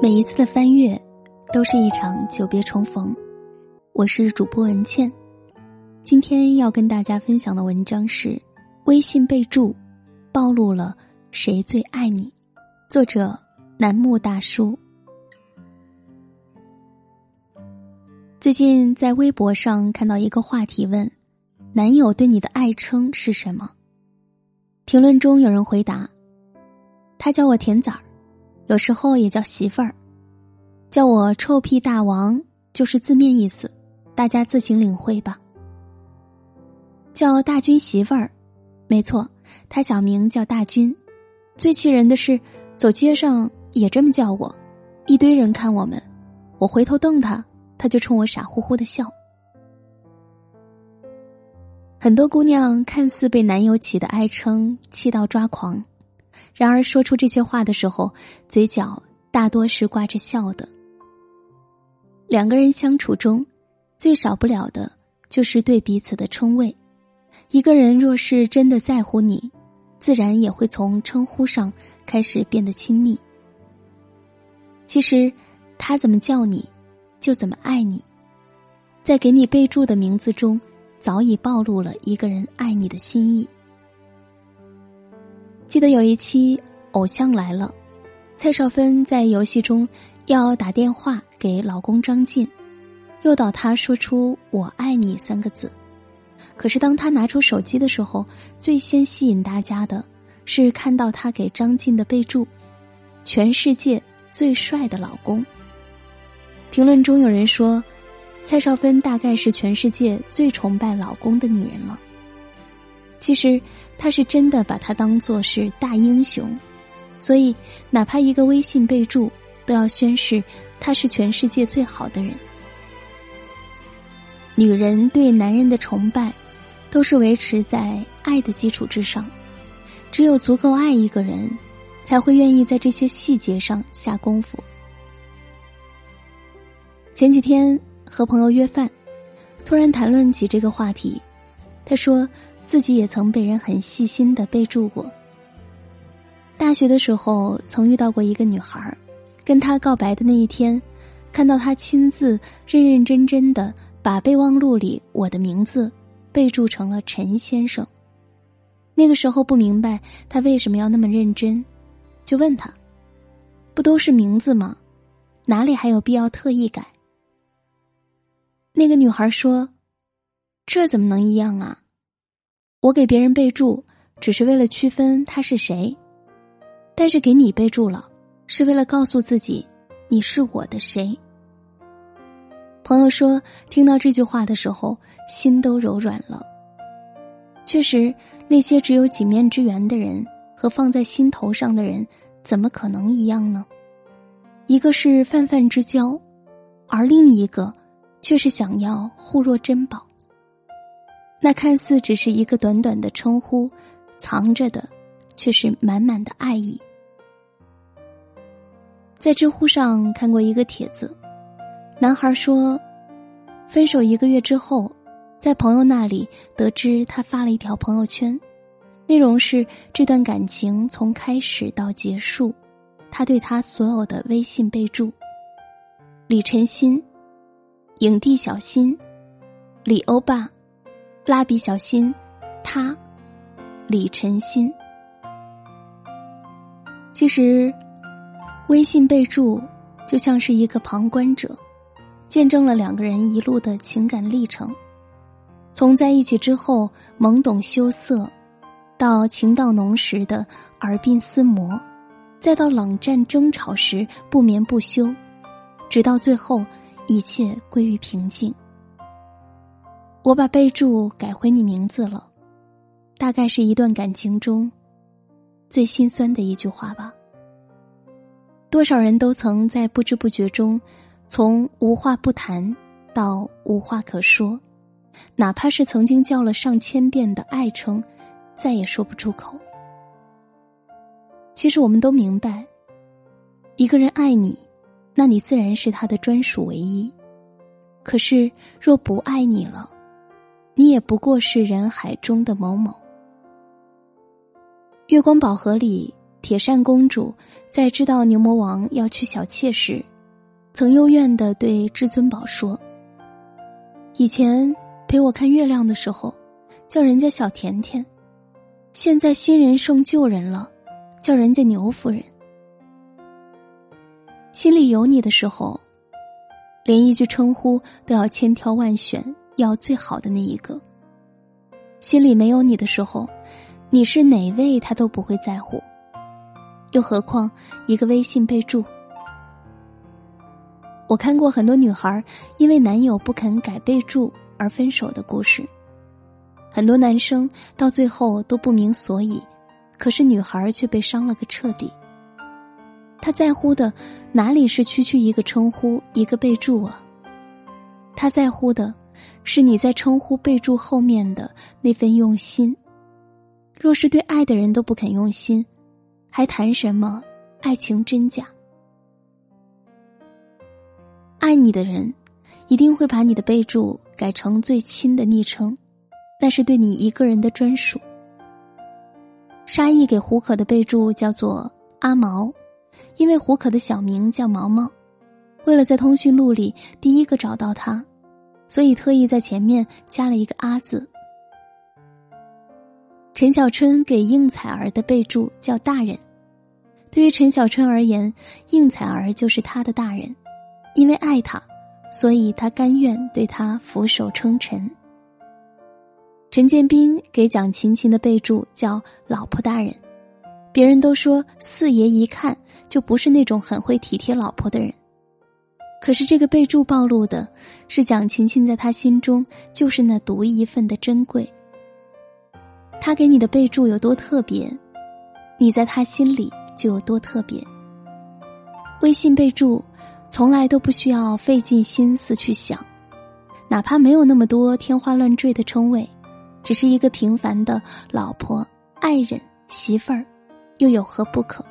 每一次的翻阅，都是一场久别重逢。我是主播文倩，今天要跟大家分享的文章是：微信备注暴露了谁最爱你。作者楠木大叔。最近在微博上看到一个话题问：男友对你的爱称是什么？评论中有人回答：他叫我甜枣儿。有时候也叫媳妇儿，叫我臭屁大王，就是字面意思，大家自行领会吧。叫大军媳妇儿，没错，他小名叫大军。最气人的是，走街上也这么叫我，一堆人看我们，我回头瞪他，他就冲我傻乎乎的笑。很多姑娘看似被男友起的爱称气到抓狂。然而，说出这些话的时候，嘴角大多是挂着笑的。两个人相处中，最少不了的就是对彼此的称谓。一个人若是真的在乎你，自然也会从称呼上开始变得亲昵。其实，他怎么叫你，就怎么爱你，在给你备注的名字中，早已暴露了一个人爱你的心意。记得有一期《偶像来了》，蔡少芬在游戏中要打电话给老公张晋，诱导他说出“我爱你”三个字。可是当他拿出手机的时候，最先吸引大家的是看到他给张晋的备注：“全世界最帅的老公。”评论中有人说，蔡少芬大概是全世界最崇拜老公的女人了。其实，他是真的把他当做是大英雄，所以哪怕一个微信备注，都要宣示他是全世界最好的人。女人对男人的崇拜，都是维持在爱的基础之上。只有足够爱一个人，才会愿意在这些细节上下功夫。前几天和朋友约饭，突然谈论起这个话题，他说。自己也曾被人很细心的备注过。大学的时候，曾遇到过一个女孩，跟他告白的那一天，看到他亲自认认真真的把备忘录里我的名字备注成了陈先生。那个时候不明白他为什么要那么认真，就问他：“不都是名字吗？哪里还有必要特意改？”那个女孩说：“这怎么能一样啊？”我给别人备注，只是为了区分他是谁，但是给你备注了，是为了告诉自己你是我的谁。朋友说，听到这句话的时候，心都柔软了。确实，那些只有几面之缘的人和放在心头上的人，怎么可能一样呢？一个是泛泛之交，而另一个却是想要护若珍宝。那看似只是一个短短的称呼，藏着的却是满满的爱意。在知乎上看过一个帖子，男孩说，分手一个月之后，在朋友那里得知他发了一条朋友圈，内容是这段感情从开始到结束，他对他所有的微信备注：李晨心、影帝小新、李欧巴。蜡笔小新，他，李晨心。其实，微信备注就像是一个旁观者，见证了两个人一路的情感历程，从在一起之后懵懂羞涩，到情到浓时的耳鬓厮磨，再到冷战争吵时不眠不休，直到最后一切归于平静。我把备注改回你名字了，大概是一段感情中最心酸的一句话吧。多少人都曾在不知不觉中，从无话不谈到无话可说，哪怕是曾经叫了上千遍的爱称，再也说不出口。其实我们都明白，一个人爱你，那你自然是他的专属唯一。可是若不爱你了，你也不过是人海中的某某。月光宝盒里铁扇公主在知道牛魔王要去小妾时，曾幽怨的对至尊宝说：“以前陪我看月亮的时候，叫人家小甜甜；现在新人胜旧人了，叫人家牛夫人。心里有你的时候，连一句称呼都要千挑万选，要最好的那一个。心里没有你的时候。”你是哪位，他都不会在乎。又何况一个微信备注？我看过很多女孩因为男友不肯改备注而分手的故事，很多男生到最后都不明所以，可是女孩却被伤了个彻底。他在乎的哪里是区区一个称呼、一个备注啊？他在乎的是你在称呼备注后面的那份用心。若是对爱的人都不肯用心，还谈什么爱情真假？爱你的人，一定会把你的备注改成最亲的昵称，那是对你一个人的专属。沙溢给胡可的备注叫做阿毛，因为胡可的小名叫毛毛，为了在通讯录里第一个找到他，所以特意在前面加了一个阿字。陈小春给应采儿的备注叫大人，对于陈小春而言，应采儿就是他的大人，因为爱他，所以他甘愿对他俯首称臣。陈建斌给蒋勤勤的备注叫老婆大人，别人都说四爷一看就不是那种很会体贴老婆的人，可是这个备注暴露的是蒋勤勤在他心中就是那独一份的珍贵。他给你的备注有多特别，你在他心里就有多特别。微信备注从来都不需要费尽心思去想，哪怕没有那么多天花乱坠的称谓，只是一个平凡的老婆、爱人、媳妇儿，又有何不可？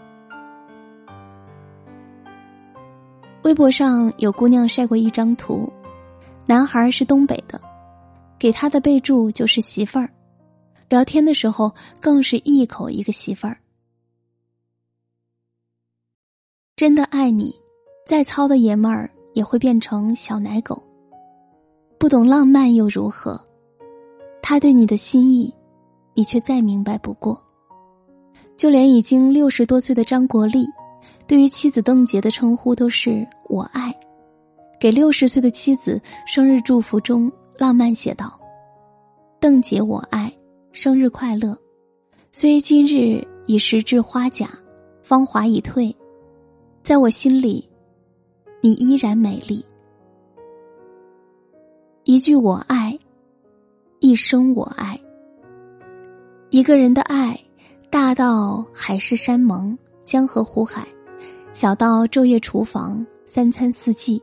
微博上有姑娘晒过一张图，男孩是东北的，给他的备注就是媳妇儿。聊天的时候，更是一口一个媳妇儿。真的爱你，再糙的爷们儿也会变成小奶狗。不懂浪漫又如何？他对你的心意，你却再明白不过。就连已经六十多岁的张国立，对于妻子邓婕的称呼都是“我爱”。给六十岁的妻子生日祝福中，浪漫写道：“邓婕，我爱。”生日快乐！虽今日已时至花甲，芳华已退，在我心里，你依然美丽。一句我爱，一生我爱。一个人的爱，大到海誓山盟、江河湖海，小到昼夜厨房、三餐四季，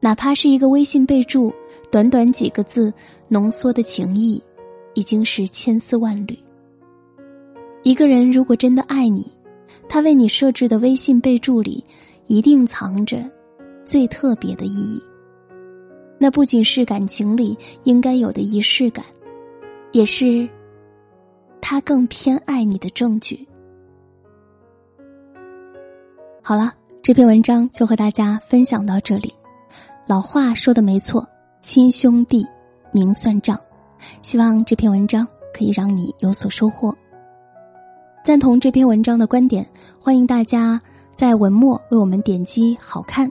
哪怕是一个微信备注，短短几个字浓缩的情谊。已经是千丝万缕。一个人如果真的爱你，他为你设置的微信备注里，一定藏着最特别的意义。那不仅是感情里应该有的仪式感，也是他更偏爱你的证据。好了，这篇文章就和大家分享到这里。老话说的没错，亲兄弟明算账。希望这篇文章可以让你有所收获。赞同这篇文章的观点，欢迎大家在文末为我们点击“好看”。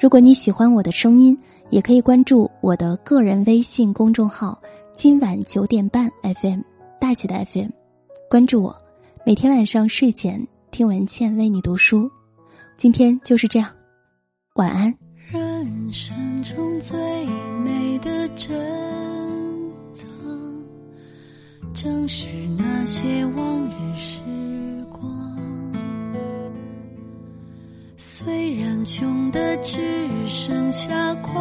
如果你喜欢我的声音，也可以关注我的个人微信公众号“今晚九点半 FM” 大写的 FM，关注我，每天晚上睡前听文倩为你读书。今天就是这样，晚安。人生中最美的珍藏。正是那些往日时光，虽然穷的只剩下快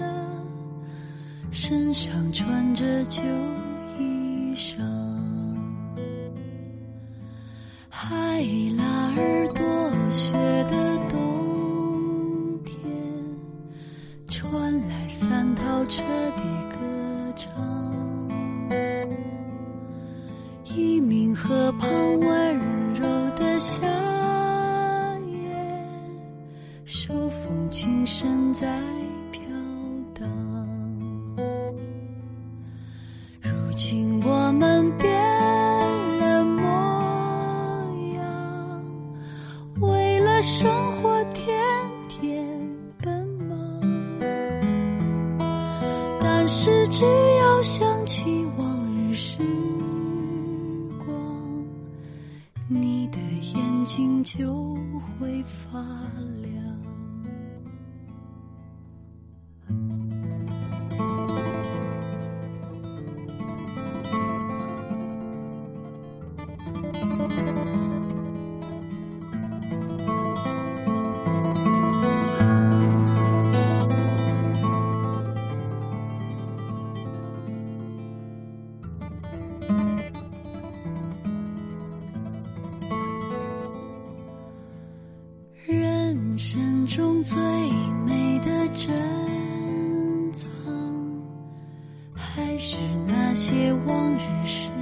乐，身上穿着旧一明河畔温柔的夏夜，手风琴声在飘荡。如今我们变了模样，为了生活天天奔忙，但是只要想起往日时就会发日时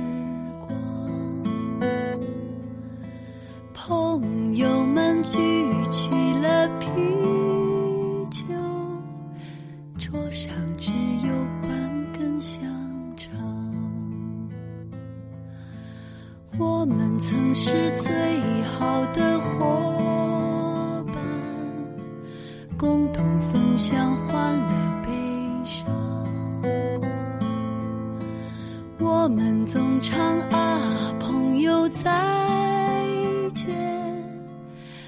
们总唱啊，朋友再见，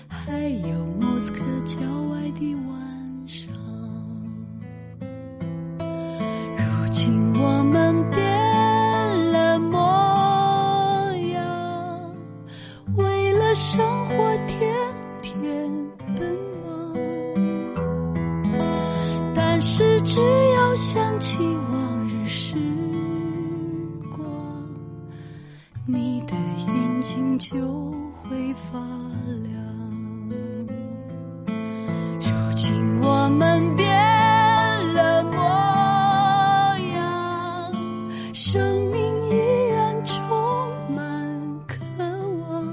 还有莫斯科郊外的晚上。如今我们变了模样，为了生活天天奔忙。但是只要想起我就会发亮。如今我们变了模样，生命依然充满渴望。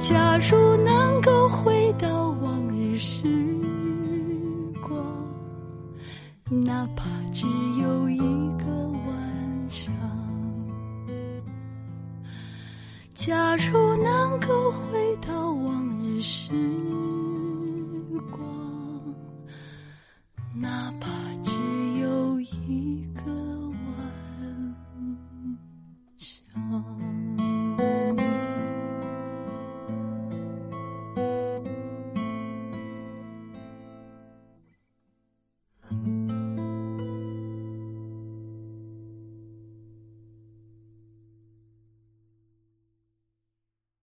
假如